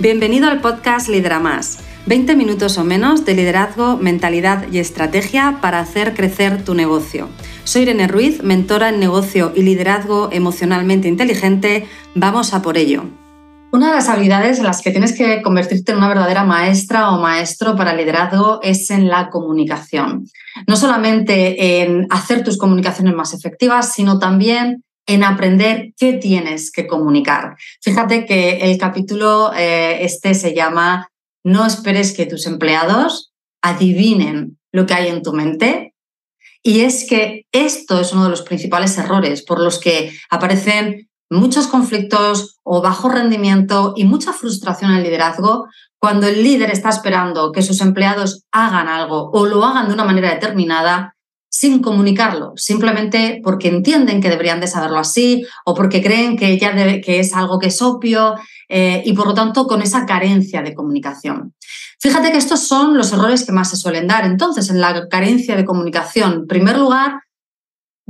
Bienvenido al podcast Lidera Más. 20 minutos o menos de liderazgo, mentalidad y estrategia para hacer crecer tu negocio. Soy Irene Ruiz, mentora en negocio y liderazgo emocionalmente inteligente. Vamos a por ello. Una de las habilidades en las que tienes que convertirte en una verdadera maestra o maestro para liderazgo es en la comunicación. No solamente en hacer tus comunicaciones más efectivas, sino también en aprender qué tienes que comunicar. Fíjate que el capítulo eh, este se llama No esperes que tus empleados adivinen lo que hay en tu mente. Y es que esto es uno de los principales errores por los que aparecen muchos conflictos o bajo rendimiento y mucha frustración en liderazgo cuando el líder está esperando que sus empleados hagan algo o lo hagan de una manera determinada sin comunicarlo, simplemente porque entienden que deberían de saberlo así o porque creen que ya que es algo que es obvio eh, y por lo tanto con esa carencia de comunicación. Fíjate que estos son los errores que más se suelen dar. Entonces, en la carencia de comunicación, en primer lugar,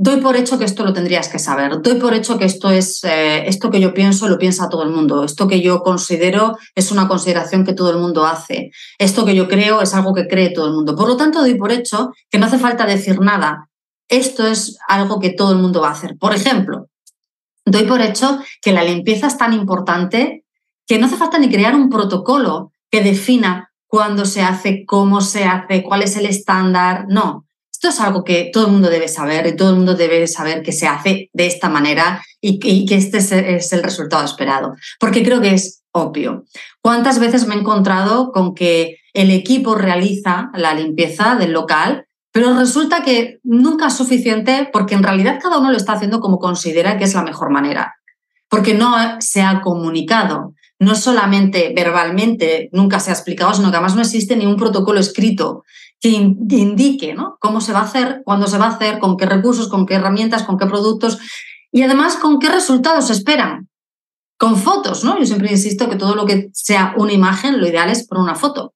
doy por hecho que esto lo tendrías que saber, doy por hecho que esto es eh, esto que yo pienso lo piensa todo el mundo, esto que yo considero es una consideración que todo el mundo hace, esto que yo creo es algo que cree todo el mundo. Por lo tanto, doy por hecho que no hace falta decir nada, esto es algo que todo el mundo va a hacer. Por ejemplo, doy por hecho que la limpieza es tan importante que no hace falta ni crear un protocolo que defina cuándo se hace, cómo se hace, cuál es el estándar, no esto es algo que todo el mundo debe saber y todo el mundo debe saber que se hace de esta manera y que, este es el resultado esperado, porque creo que es obvio. ¿Cuántas veces me he encontrado con que el equipo realiza la limpieza del local, pero resulta que nunca es suficiente porque en realidad cada uno lo está haciendo como considera que es la mejor manera, porque no se ha comunicado, no solamente verbalmente nunca se ha explicado, sino que además no existe ni un protocolo escrito que, indique ¿no? cómo se va a hacer, cuándo se va a hacer, con qué recursos, con qué herramientas, con qué productos y además con qué resultados se esperan. Con fotos, ¿no? Yo siempre insisto que todo lo que sea una imagen, lo ideal es por una foto,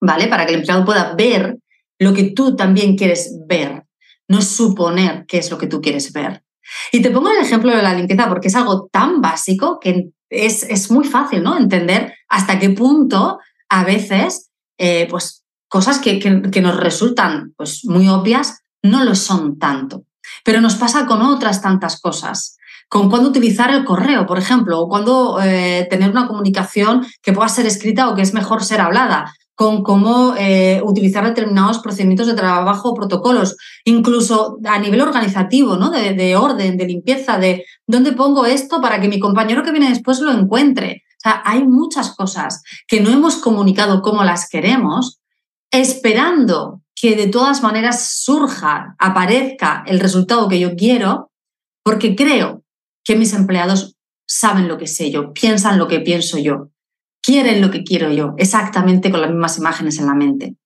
¿vale? Para que el empleado pueda ver lo que tú también quieres ver, no suponer qué es lo que tú quieres ver. Y te pongo el ejemplo de la limpieza porque es algo tan básico que es, es muy fácil, ¿no? Entender hasta qué punto a veces, eh, pues cosas que, que, nos resultan pues, muy obvias no lo son tanto. Pero nos pasa con otras tantas cosas. Con cuándo utilizar el correo, por ejemplo, o cuándo eh, tener una comunicación que pueda ser escrita o que es mejor ser hablada, con cómo eh, utilizar determinados procedimientos de trabajo o protocolos, incluso a nivel organizativo, ¿no? De, de, orden, de limpieza, de dónde pongo esto para que mi compañero que viene después lo encuentre. O sea, hay muchas cosas que no hemos comunicado como las queremos esperando que de todas maneras surja, aparezca el resultado que yo quiero, porque creo que mis empleados saben lo que sé yo, piensan lo que pienso yo, quieren lo que quiero yo, exactamente con las mismas imágenes en la mente.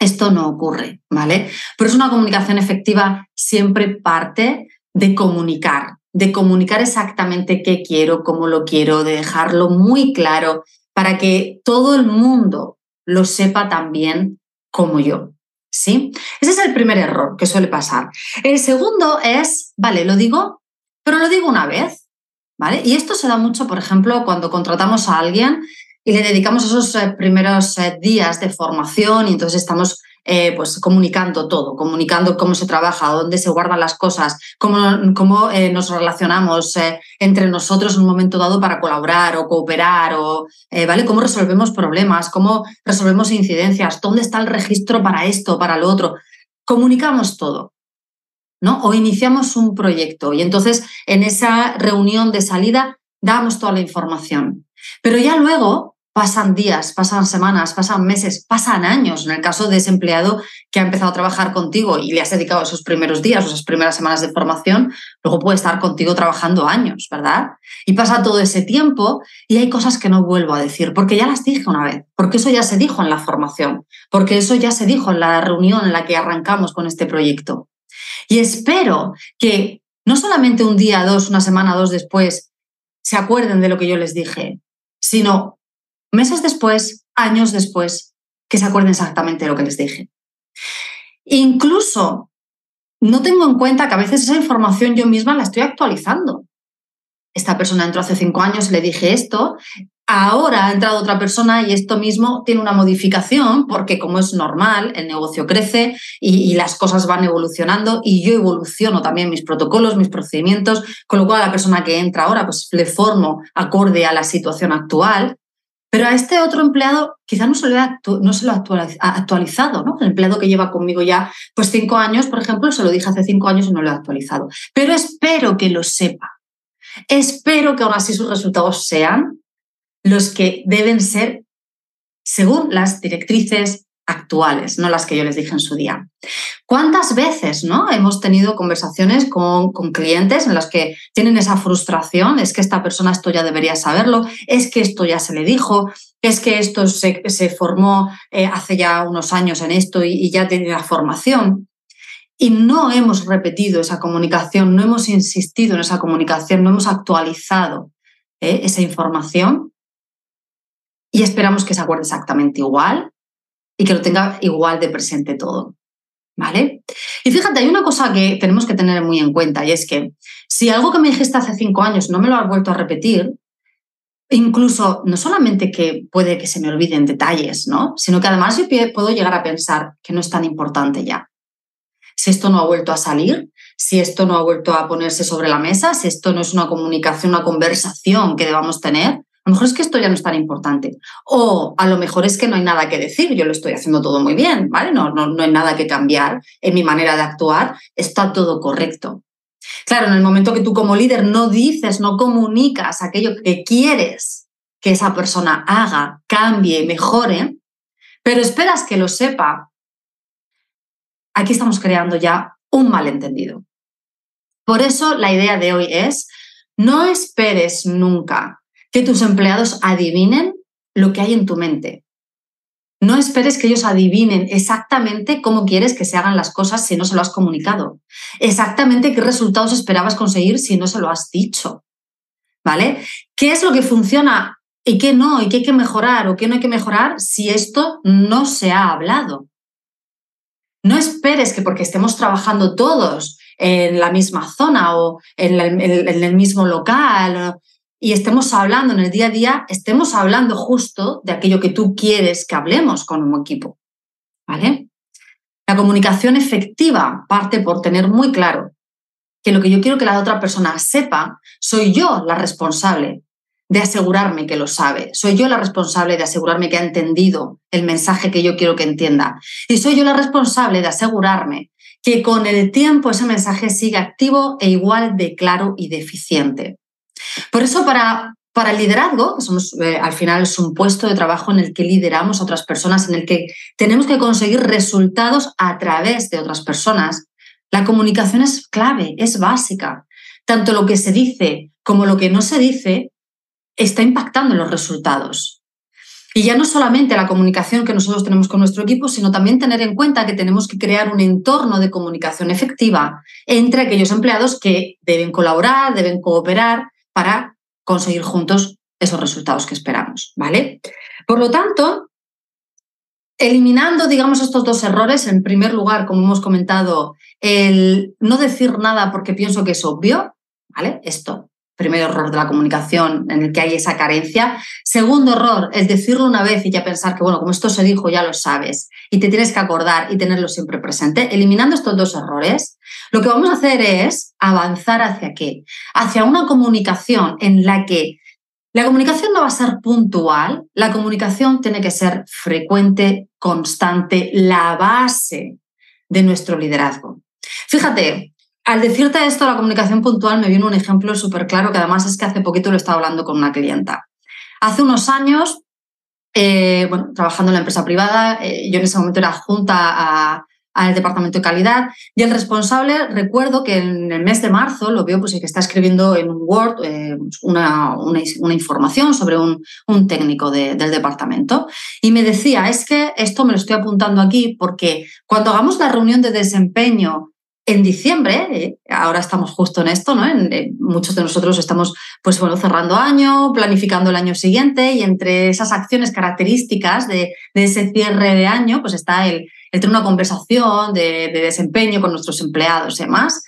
Esto no ocurre, ¿vale? Pero es una comunicación efectiva siempre parte de comunicar, de comunicar exactamente qué quiero, cómo lo quiero, de dejarlo muy claro para que todo el mundo lo sepa también como yo. ¿Sí? Ese es el primer error que suele pasar. El segundo es, vale, lo digo, pero lo digo una vez, ¿vale? Y esto se da mucho, por ejemplo, cuando contratamos a alguien y le dedicamos esos eh, primeros eh, días de formación y entonces estamos eh, pues comunicando todo, comunicando cómo se trabaja, dónde se guardan las cosas, cómo, cómo eh, nos relacionamos eh, entre nosotros en un momento dado para colaborar o cooperar, o, ¿vale? Cómo resolvemos problemas, cómo resolvemos incidencias, dónde está el registro para esto, para lo otro. Comunicamos todo. ¿no? O iniciamos un proyecto y entonces en esa reunión de salida damos toda la información. Pero ya luego pasan días, pasan semanas, pasan meses, pasan años. En el caso de ese empleado que ha empezado a trabajar contigo y le has dedicado esos primeros días, esas primeras semanas de formación, luego puede estar contigo trabajando años, ¿verdad? Y pasa todo ese tiempo y hay cosas que no vuelvo a decir, porque ya las dije una vez, porque eso ya se dijo en la formación, porque eso ya se dijo en la reunión en la que arrancamos con este proyecto. Y espero que no solamente un día, dos, una semana, dos después, se acuerden de lo que yo les dije, sino meses después, años después, que se acuerden exactamente de lo que les dije. Incluso no tengo en cuenta que a veces esa información yo misma la estoy actualizando. Esta persona entró hace cinco años, le dije esto, Ahora ha entrado otra persona y esto mismo tiene una modificación porque como es normal, el negocio crece y, las cosas van evolucionando y yo evoluciono también mis protocolos, mis procedimientos, con lo cual a la persona que entra ahora pues le formo acorde a la situación actual. Pero a este otro empleado quizá no se lo, ha, no se lo ha actualizado, ¿no? El empleado que lleva conmigo ya pues cinco años, por ejemplo, se lo dije hace cinco años y no lo ha actualizado. Pero espero que lo sepa. Espero que aún así sus resultados sean los que deben ser según las directrices actuales, no las que yo les dije en su día. ¿Cuántas veces ¿no? hemos tenido conversaciones con, con, clientes en las que tienen esa frustración? Es que esta persona esto ya debería saberlo, es que esto ya se le dijo, es que esto se, se formó eh, hace ya unos años en esto y, ya tiene la formación. Y no hemos repetido esa comunicación, no hemos insistido en esa comunicación, no hemos actualizado ¿eh? esa información y esperamos que se acuerde exactamente igual y que lo tenga igual de presente todo. ¿Vale? Y fíjate, hay una cosa que tenemos que tener muy en cuenta y es que si algo que me dijiste hace cinco años no me lo has vuelto a repetir, incluso no solamente que puede que se me olviden detalles, ¿no? Sino que además yo puedo llegar a pensar que no es tan importante ya. Si esto no ha vuelto a salir, si esto no ha vuelto a ponerse sobre la mesa, si esto no es una comunicación, una conversación que debamos tener, a lo mejor es que esto ya no es tan importante. O a lo mejor es que no hay nada que decir, yo lo estoy haciendo todo muy bien, ¿vale? No, no, no hay nada que cambiar en mi manera de actuar, está todo correcto. Claro, en el momento que tú como líder no dices, no comunicas aquello que quieres que esa persona haga, cambie, mejore, pero esperas que lo sepa, aquí estamos creando ya un malentendido. Por eso la idea de hoy es, no esperes nunca que tus empleados adivinen lo que hay en tu mente. No esperes que ellos adivinen exactamente cómo quieres que se hagan las cosas si no se lo has comunicado. Exactamente qué resultados esperabas conseguir si no se lo has dicho. ¿Vale? ¿Qué es lo que funciona y qué no? ¿Y qué hay que mejorar o qué no hay que mejorar si esto no se ha hablado? No esperes que porque estemos trabajando todos en la misma zona o en el, mismo local y estemos hablando en el día a día, estemos hablando justo de aquello que tú quieres que hablemos con un equipo. ¿Vale? La comunicación efectiva parte por tener muy claro que lo que yo quiero que la otra persona sepa, soy yo la responsable de asegurarme que lo sabe. Soy yo la responsable de asegurarme que ha entendido el mensaje que yo quiero que entienda. Y soy yo la responsable de asegurarme que con el tiempo ese mensaje siga activo e igual de claro y de. Por eso, para, para el liderazgo, que somos, eh, al final es un puesto de trabajo en el que lideramos a otras personas, en el que tenemos que conseguir resultados a través de otras personas, la comunicación es clave, es básica. Tanto lo que se dice como lo que no se dice está impactando en los resultados. Y ya no solamente la comunicación que nosotros tenemos con nuestro equipo, sino también tener en cuenta que tenemos que crear un entorno de comunicación efectiva entre aquellos empleados que deben colaborar, deben cooperar para conseguir juntos esos resultados que esperamos, ¿vale? Por lo tanto, eliminando, digamos, estos dos errores, en primer lugar, como hemos comentado, el no decir nada porque pienso que es obvio, ¿vale? Esto primer error de la comunicación en el que hay esa carencia. Segundo error, el decirlo una vez y ya pensar que, bueno, como esto se dijo, ya lo sabes y te tienes que acordar y tenerlo siempre presente. Eliminando estos dos errores, lo que vamos a hacer es avanzar hacia qué? Hacia una comunicación en la que la comunicación no va a ser puntual, la comunicación tiene que ser frecuente, constante, la base de nuestro liderazgo. Fíjate, al decirte esto, la comunicación puntual me viene un ejemplo súper claro, que además es que hace poquito lo estaba hablando con una clienta. Hace unos años, eh, bueno, trabajando en la empresa privada, eh, yo en ese momento era junta al departamento de calidad y el responsable, recuerdo que en el mes de marzo lo veo pues que está escribiendo en un Word eh, una, una, información sobre un técnico del departamento y me decía, es que esto me lo estoy apuntando aquí porque cuando hagamos la reunión de desempeño en diciembre, eh, ahora estamos justo en esto, ¿no? muchos de nosotros estamos pues, bueno, cerrando año, planificando el año siguiente y entre esas acciones características de, ese cierre de año, pues está el, tener una conversación de, de, desempeño con nuestros empleados y demás,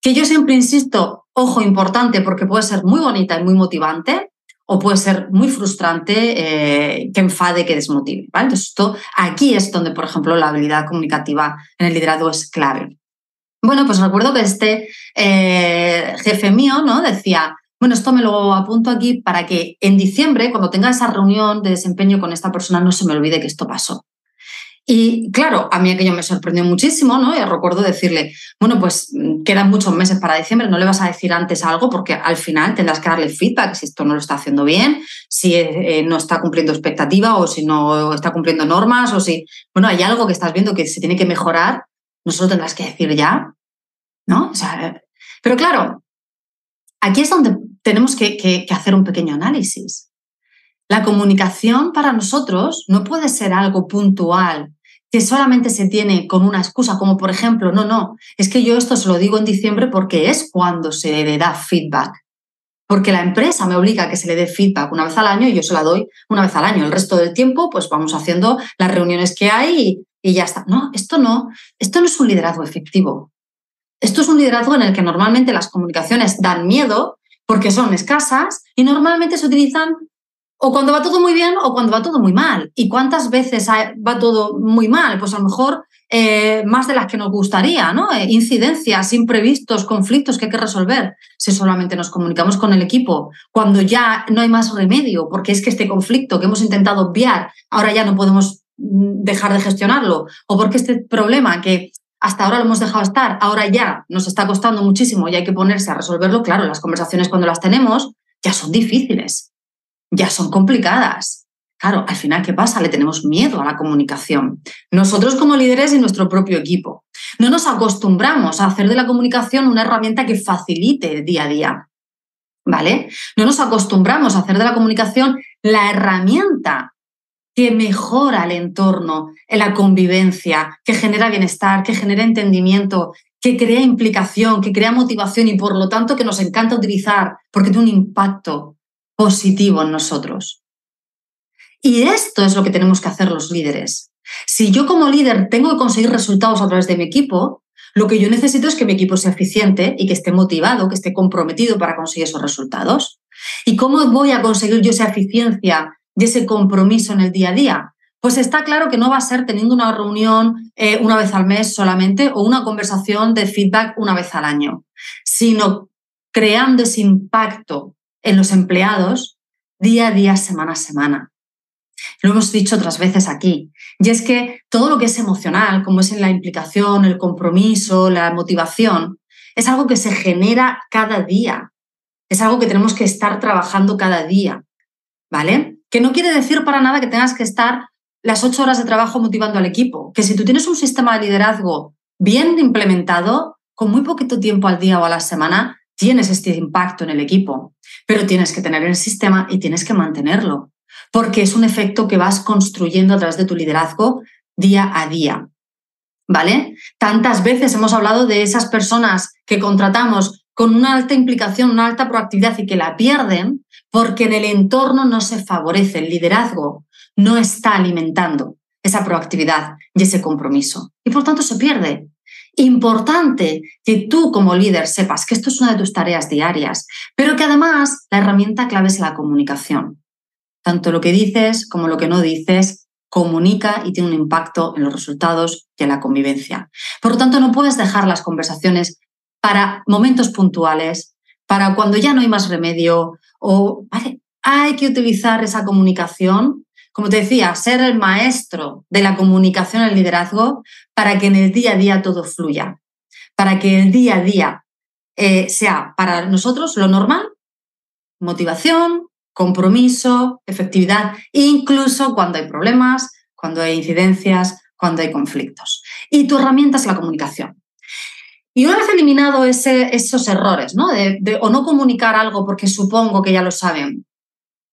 que yo siempre insisto, ojo importante porque puede ser muy bonita y muy motivante, o puede ser muy frustrante, eh, que enfade, que desmotive. ¿vale? Esto, aquí es donde, por ejemplo, la habilidad comunicativa en el liderazgo es clave. Bueno, pues recuerdo que este eh, jefe mío ¿no? decía, bueno, esto me lo apunto aquí para que en diciembre, cuando tenga esa reunión de desempeño con esta persona, no se me olvide que esto pasó. Y claro, a mí aquello me sorprendió muchísimo, ¿no? Y recuerdo decirle, bueno, pues mm, quedan muchos meses para diciembre, no le vas a decir antes algo porque al final tendrás que darle feedback si esto no lo está haciendo bien, si eh, no está cumpliendo expectativa o si no está cumpliendo normas o si, bueno, hay algo que estás viendo que se tiene que mejorar, no solo tendrás que decir ya, ¿no? O sea, pero claro, aquí es donde tenemos que, hacer un pequeño análisis. La comunicación para nosotros no puede ser algo puntual que solamente se tiene con una excusa, como por ejemplo, no, no, es que yo esto se lo digo en diciembre porque es cuando se le da feedback. Porque la empresa me obliga a que se le dé feedback una vez al año y yo se la doy una vez al año. El resto del tiempo, pues vamos haciendo las reuniones que hay y, y ya está. No, esto no, esto no es un liderazgo efectivo. Esto es un liderazgo en el que normalmente las comunicaciones dan miedo porque son escasas y normalmente se utilizan o cuando va todo muy bien o cuando va todo muy mal. ¿Y cuántas veces va todo muy mal? Pues a lo mejor eh, más de las que nos gustaría, ¿no? Eh, incidencias, imprevistos, conflictos que hay que resolver. Si solamente nos comunicamos con el equipo, cuando ya no hay más remedio, porque es que este conflicto que hemos intentado obviar, ahora ya no podemos mm, dejar de gestionarlo, o porque este problema que hasta ahora lo hemos dejado estar, ahora ya nos está costando muchísimo y hay que ponerse a resolverlo, claro, las conversaciones cuando las tenemos ya son difíciles ya son complicadas. Claro, al final, ¿qué pasa? Le tenemos miedo a la comunicación. Nosotros como líderes y nuestro propio equipo. No nos acostumbramos a hacer de la comunicación una herramienta que facilite el día a día. ¿Vale? No nos acostumbramos a hacer de la comunicación la herramienta que mejora el entorno, en la convivencia, que genera bienestar, que genera entendimiento, que crea implicación, que crea motivación y por lo tanto que nos encanta utilizar porque tiene un impacto positivo en nosotros. Y esto es lo que tenemos que hacer los líderes. Si yo como líder tengo que conseguir resultados a través de mi equipo, lo que yo necesito es que mi equipo sea eficiente y que esté motivado, que esté comprometido para conseguir esos resultados. ¿Y cómo voy a conseguir yo esa eficiencia y ese compromiso en el día a día? Pues está claro que no va a ser teniendo una reunión eh, una vez al mes solamente o una conversación de feedback una vez al año, sino creando ese impacto en los empleados día a día, semana a semana. Lo hemos dicho otras veces aquí. Y es que todo lo que es emocional, como es en la implicación, el compromiso, la motivación, es algo que se genera cada día. Es algo que tenemos que estar trabajando cada día. ¿Vale? Que no quiere decir para nada que tengas que estar las ocho horas de trabajo motivando al equipo. Que si tú tienes un sistema de liderazgo bien implementado, con muy poquito tiempo al día o a la semana, tienes este impacto en el equipo, pero tienes que tener el sistema y tienes que mantenerlo, porque es un efecto que vas construyendo a través de tu liderazgo día a día. ¿Vale? Tantas veces hemos hablado de esas personas que contratamos con una alta implicación, una alta proactividad y que la pierden porque en el entorno no se favorece, el liderazgo no está alimentando esa proactividad y ese compromiso. Y por tanto se pierde importante que tú como líder sepas que esto es una de tus tareas diarias, pero que además la herramienta clave es la comunicación. Tanto lo que dices como lo que no dices comunica y tiene un impacto en los resultados y en la convivencia. Por lo tanto, no puedes dejar las conversaciones para momentos puntuales, para cuando ya no hay más remedio o hay que utilizar esa comunicación como te decía, ser el maestro de la comunicación el liderazgo para que en el día a día todo fluya, para que el día a día eh, sea para nosotros lo normal, motivación, compromiso, efectividad, incluso cuando hay problemas, cuando hay incidencias, cuando hay conflictos. Y tu herramienta es la comunicación. Y una vez eliminado esos errores, ¿no? o no comunicar algo porque supongo que ya lo saben,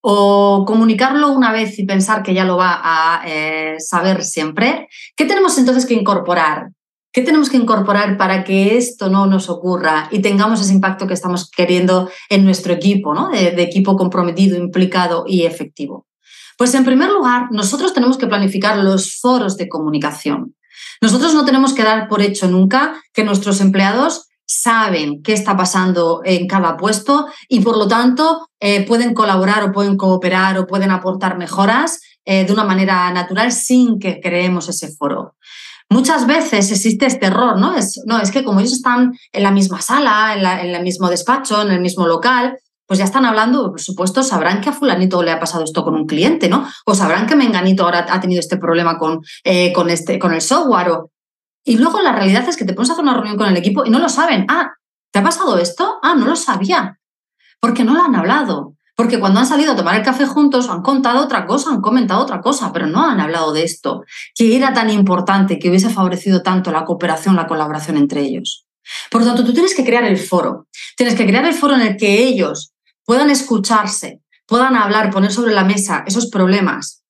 o comunicarlo una vez y pensar que ya lo va a eh, saber siempre, ¿qué tenemos entonces que incorporar? ¿Qué tenemos que incorporar para que esto no nos ocurra y tengamos ese impacto que estamos queriendo en nuestro equipo, ¿no? de equipo comprometido, implicado y efectivo? Pues en primer lugar, nosotros tenemos que planificar los foros de comunicación. Nosotros no tenemos que dar por hecho nunca que nuestros empleados saben qué está pasando en cada puesto y por lo tanto eh, pueden colaborar o pueden cooperar o pueden aportar mejoras eh, de una manera natural sin que creemos ese foro. Muchas veces existe este error, ¿no? Es, no, es que como ellos están en la misma sala, en, el mismo despacho, en el mismo local, pues ya están hablando, por supuesto, sabrán que a fulanito le ha pasado esto con un cliente, ¿no? O sabrán que Menganito ahora ha tenido este problema con, eh, con, este, con el software. Y luego la realidad es que te pones a hacer una reunión con el equipo y no lo saben. Ah, ¿te ha pasado esto? Ah, no lo sabía. Porque no lo han hablado. Porque cuando han salido a tomar el café juntos han contado otra cosa, han comentado otra cosa, pero no han hablado de esto, que era tan importante, que hubiese favorecido tanto la cooperación, la colaboración entre ellos. Por lo tanto, tú tienes que crear el foro. Tienes que crear el foro en el que ellos puedan escucharse, puedan hablar, poner sobre la mesa esos problemas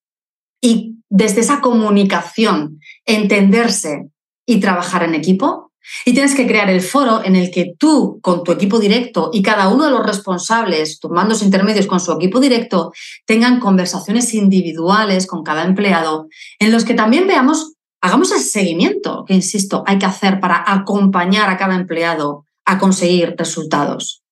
y desde esa comunicación entenderse y trabajar en equipo. Y tienes que crear el foro en el que tú, con tu equipo directo y cada uno de los responsables, tus mandos intermedios con su equipo directo, tengan conversaciones individuales con cada empleado, en los que también veamos, hagamos el seguimiento que, insisto, hay que hacer para acompañar a cada empleado a conseguir resultados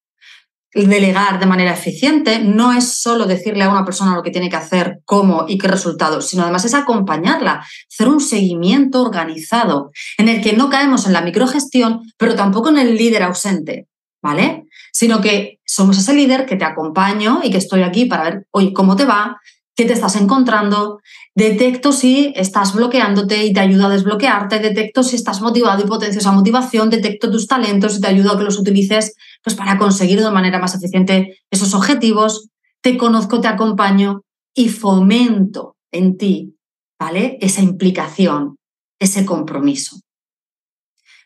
delegar de manera eficiente no es solo decirle a una persona lo que tiene que hacer, cómo y qué resultados, sino además es acompañarla, hacer un seguimiento organizado en el que no caemos en la microgestión, pero tampoco en el líder ausente, ¿vale? Sino que somos ese líder que te acompaño y que estoy aquí para ver, oye, cómo te va, qué te estás encontrando, detecto si estás bloqueándote y te ayudo a desbloquearte, detecto si estás motivado y potencio esa motivación, detecto tus talentos y te ayudo a que los utilices pues, para conseguir de manera más eficiente esos objetivos, te conozco, te acompaño y fomento en ti, ¿vale? Esa implicación, ese compromiso.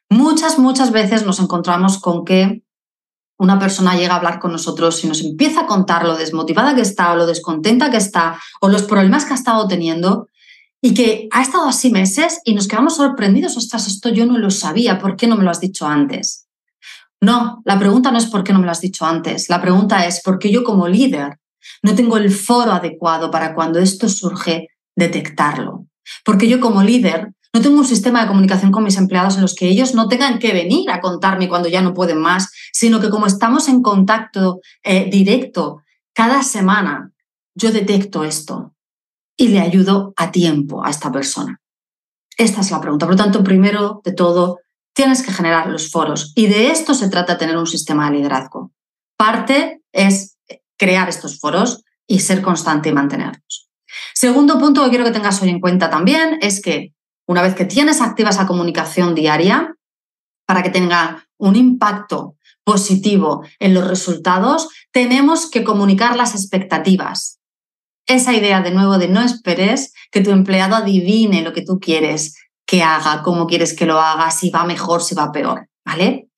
Muchas, muchas veces nos encontramos con que una persona llega a hablar con nosotros y nos empieza a contar lo desmotivada que está o lo descontenta que está o los problemas que ha estado teniendo y que ha estado así meses y nos quedamos sorprendidos, ostras, esto yo no lo sabía, ¿por qué no me lo has dicho antes? No, la pregunta no es por qué no me lo has dicho antes, la pregunta es por qué yo como líder no tengo el foro adecuado para cuando esto surge detectarlo. Porque yo como líder no tengo un sistema de comunicación con mis empleados en los que ellos no tengan que venir a contarme cuando ya no pueden más, sino que como estamos en contacto eh, directo cada semana, yo detecto esto y le ayudo a tiempo a esta persona. Esta es la pregunta. Por lo tanto, primero de todo, tienes que generar los foros y de esto se trata tener un sistema de liderazgo. Parte es crear estos foros y ser constante y mantenerlos. Segundo punto que quiero que tengas hoy en cuenta también es que una vez que tienes activa esa comunicación diaria, para que tenga un impacto positivo en los resultados, tenemos que comunicar las expectativas. Esa idea de nuevo de no esperes que tu empleado adivine lo que tú quieres que haga, cómo quieres que lo haga, si va mejor, si va peor, ¿vale?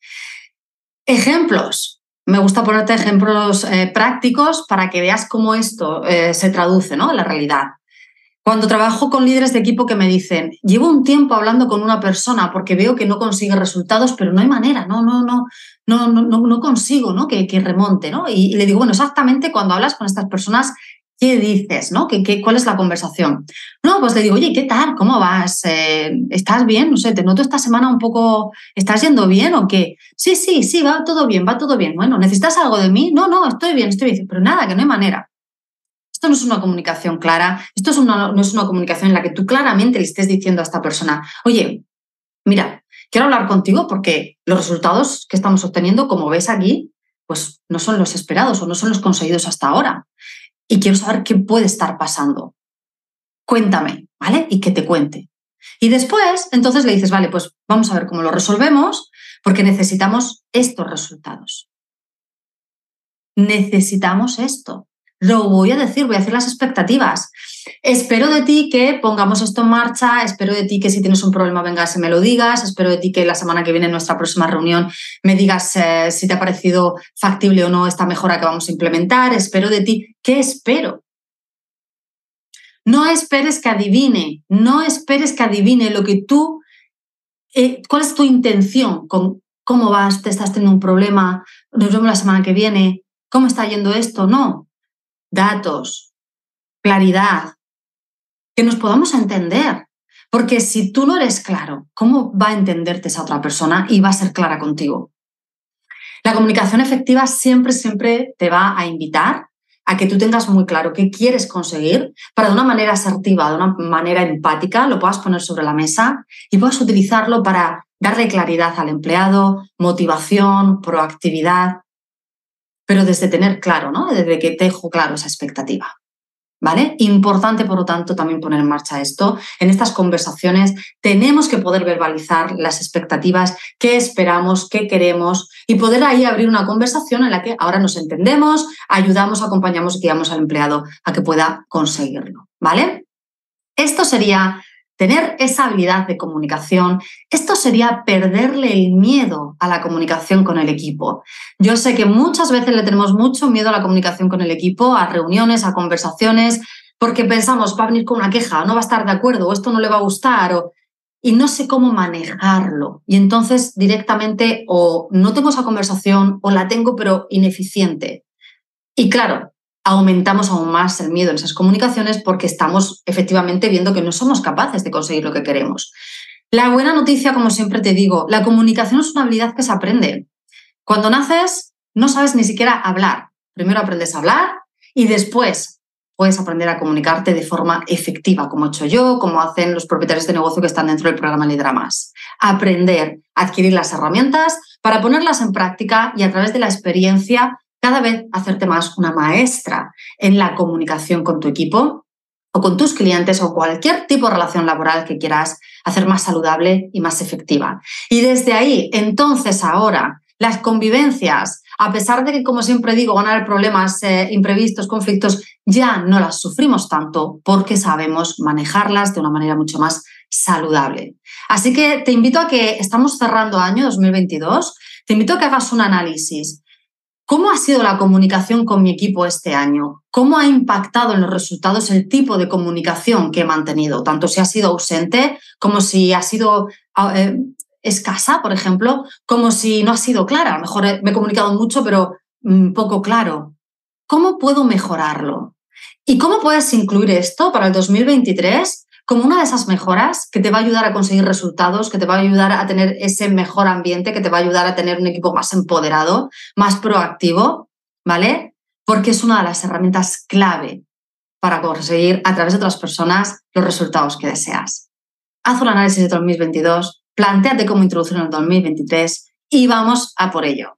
Ejemplos. Me gusta ponerte ejemplos eh, prácticos para que veas cómo esto eh, se traduce ¿no? en la realidad. Cuando trabajo con líderes de equipo que me dicen, llevo un tiempo hablando con una persona porque veo que no consigue resultados, pero no hay manera, no, no, no, no, no, no consigo ¿no? Que, que remonte, ¿no? Y, le digo, bueno, exactamente cuando hablas con estas personas, ¿qué dices? ¿no? ¿Qué, qué, cuál es la conversación? No, pues le digo, oye, ¿qué tal? ¿Cómo vas? Eh, ¿Estás bien? No sé, te noto esta semana un poco, ¿estás yendo bien o qué? Sí, sí, sí, va todo bien, va todo bien. Bueno, ¿necesitas algo de mí? No, no, estoy bien, estoy bien. Pero nada, que no hay manera. Esto no es una comunicación clara, esto es una, no es una comunicación en la que tú claramente le estés diciendo a esta persona, oye, mira, quiero hablar contigo porque los resultados que estamos obteniendo, como ves aquí, pues no son los esperados o no son los conseguidos hasta ahora. Y quiero saber qué puede estar pasando. Cuéntame, ¿vale? Y que te cuente. Y después, entonces le dices, vale, pues vamos a ver cómo lo resolvemos, porque necesitamos estos resultados. Necesitamos esto. Lo voy a decir, voy a decir las expectativas. Espero de ti que pongamos esto en marcha, espero de ti que si tienes un problema vengas y me lo digas, espero de ti que la semana que viene en nuestra próxima reunión me digas eh, si te ha parecido factible o no esta mejora que vamos a implementar, espero de ti, ¿qué espero? No esperes que adivine, no esperes que adivine lo que tú, eh, cuál es tu intención con cómo vas, te estás teniendo un problema, nos vemos la semana que viene, cómo está yendo esto, no, datos, claridad, que nos podamos entender. Porque si tú no eres claro, ¿cómo va a entenderte esa otra persona y va a ser clara contigo? La comunicación efectiva siempre, siempre te va a invitar a que tú tengas muy claro qué quieres conseguir para de una manera asertiva, de una manera empática, lo puedas poner sobre la mesa y puedas utilizarlo para darle claridad al empleado, motivación, proactividad, pero desde tener claro, ¿no? Desde que dejo claro esa expectativa. ¿Vale? Importante, por lo tanto, también poner en marcha esto. En estas conversaciones tenemos que poder verbalizar las expectativas, qué esperamos, qué queremos y poder ahí abrir una conversación en la que ahora nos entendemos, ayudamos, acompañamos y guiamos al empleado a que pueda conseguirlo. ¿Vale? Esto sería tener esa habilidad de comunicación, esto sería perderle el miedo a la comunicación con el equipo. Yo sé que muchas veces le tenemos mucho miedo a la comunicación con el equipo, a reuniones, a conversaciones, porque pensamos, va a venir con una queja, no va a estar de acuerdo, o esto no le va a gustar, y no sé cómo manejarlo. Y entonces directamente o no tengo esa conversación o la tengo pero ineficiente. Y claro, aumentamos aún más el miedo en esas comunicaciones porque estamos efectivamente viendo que no somos capaces de conseguir lo que queremos. La buena noticia, como siempre te digo, la comunicación es una habilidad que se aprende. Cuando naces, no sabes ni siquiera hablar. Primero aprendes a hablar y después puedes aprender a comunicarte de forma efectiva, como he hecho yo, como hacen los propietarios de negocio que están dentro del programa Lidera Más. Aprender, adquirir las herramientas para ponerlas en práctica y a través de la experiencia cada vez hacerte más una maestra en la comunicación con tu equipo o con tus clientes o cualquier tipo de relación laboral que quieras hacer más saludable y más efectiva. Y desde ahí, entonces ahora, las convivencias, a pesar de que, como siempre digo, van a haber problemas eh, imprevistos, conflictos, ya no las sufrimos tanto porque sabemos manejarlas de una manera mucho más saludable. Así que te invito a que estamos cerrando año 2022, te invito a que hagas un análisis ¿Cómo ha sido la comunicación con mi equipo este año? ¿Cómo ha impactado en los resultados el tipo de comunicación que he mantenido? Tanto si ha sido ausente como si ha sido eh, escasa, por ejemplo, como si no ha sido clara. A lo mejor me he comunicado mucho, pero mm, poco claro. ¿Cómo puedo mejorarlo? ¿Y cómo puedes incluir esto para el 2023 como una de esas mejoras que te va a ayudar a conseguir resultados, que te va a ayudar a tener ese mejor ambiente, que te va a ayudar a tener un equipo más empoderado, más proactivo, ¿vale? Porque es una de las herramientas clave para conseguir a través de otras personas los resultados que deseas. Haz un análisis de 2022, planteate cómo introducirlo en el 2023 y vamos a por ello.